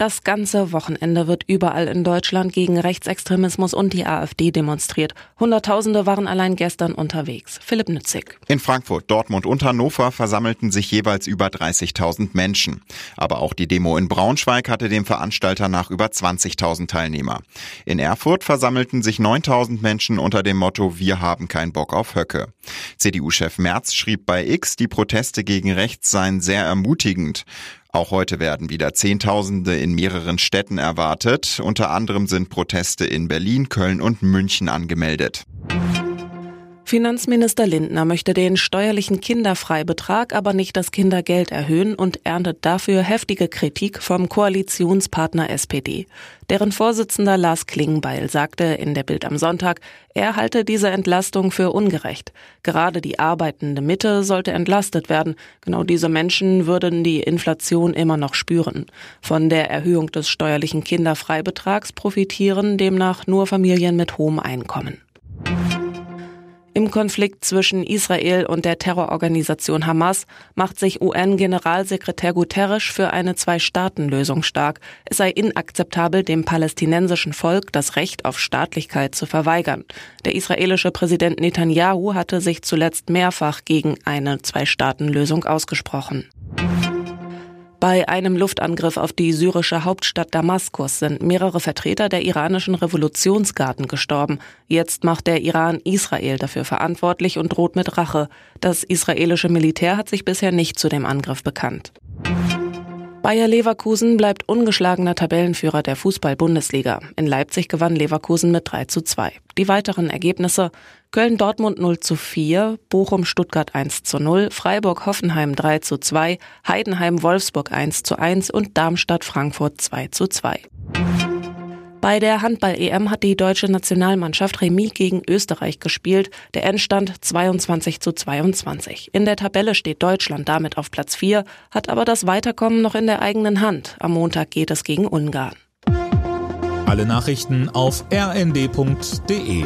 Das ganze Wochenende wird überall in Deutschland gegen Rechtsextremismus und die AfD demonstriert. Hunderttausende waren allein gestern unterwegs. Philipp Nützig. In Frankfurt, Dortmund und Hannover versammelten sich jeweils über 30.000 Menschen. Aber auch die Demo in Braunschweig hatte dem Veranstalter nach über 20.000 Teilnehmer. In Erfurt versammelten sich 9.000 Menschen unter dem Motto Wir haben keinen Bock auf Höcke. CDU-Chef Merz schrieb bei X, die Proteste gegen rechts seien sehr ermutigend. Auch heute werden wieder Zehntausende in mehreren Städten erwartet. Unter anderem sind Proteste in Berlin, Köln und München angemeldet. Finanzminister Lindner möchte den steuerlichen Kinderfreibetrag, aber nicht das Kindergeld erhöhen und erntet dafür heftige Kritik vom Koalitionspartner SPD. Deren Vorsitzender Lars Klingbeil sagte in der Bild am Sonntag, er halte diese Entlastung für ungerecht. Gerade die arbeitende Mitte sollte entlastet werden. Genau diese Menschen würden die Inflation immer noch spüren. Von der Erhöhung des steuerlichen Kinderfreibetrags profitieren demnach nur Familien mit hohem Einkommen. Im Konflikt zwischen Israel und der Terrororganisation Hamas macht sich UN-Generalsekretär Guterres für eine Zwei-Staaten-Lösung stark. Es sei inakzeptabel, dem palästinensischen Volk das Recht auf Staatlichkeit zu verweigern. Der israelische Präsident Netanyahu hatte sich zuletzt mehrfach gegen eine Zwei-Staaten-Lösung ausgesprochen. Bei einem Luftangriff auf die syrische Hauptstadt Damaskus sind mehrere Vertreter der iranischen Revolutionsgarden gestorben. Jetzt macht der Iran Israel dafür verantwortlich und droht mit Rache. Das israelische Militär hat sich bisher nicht zu dem Angriff bekannt. Bayer Leverkusen bleibt ungeschlagener Tabellenführer der Fußball-Bundesliga. In Leipzig gewann Leverkusen mit 3 zu 2. Die weiteren Ergebnisse Köln-Dortmund 0 zu 4, Bochum-Stuttgart 1 zu 0, Freiburg-Hoffenheim 3 zu 2, Heidenheim-Wolfsburg 1 zu 1 und Darmstadt-Frankfurt 2 zu 2. Bei der Handball-EM hat die deutsche Nationalmannschaft Remis gegen Österreich gespielt. Der Endstand 22 zu 22. In der Tabelle steht Deutschland damit auf Platz 4, hat aber das Weiterkommen noch in der eigenen Hand. Am Montag geht es gegen Ungarn. Alle Nachrichten auf rnd.de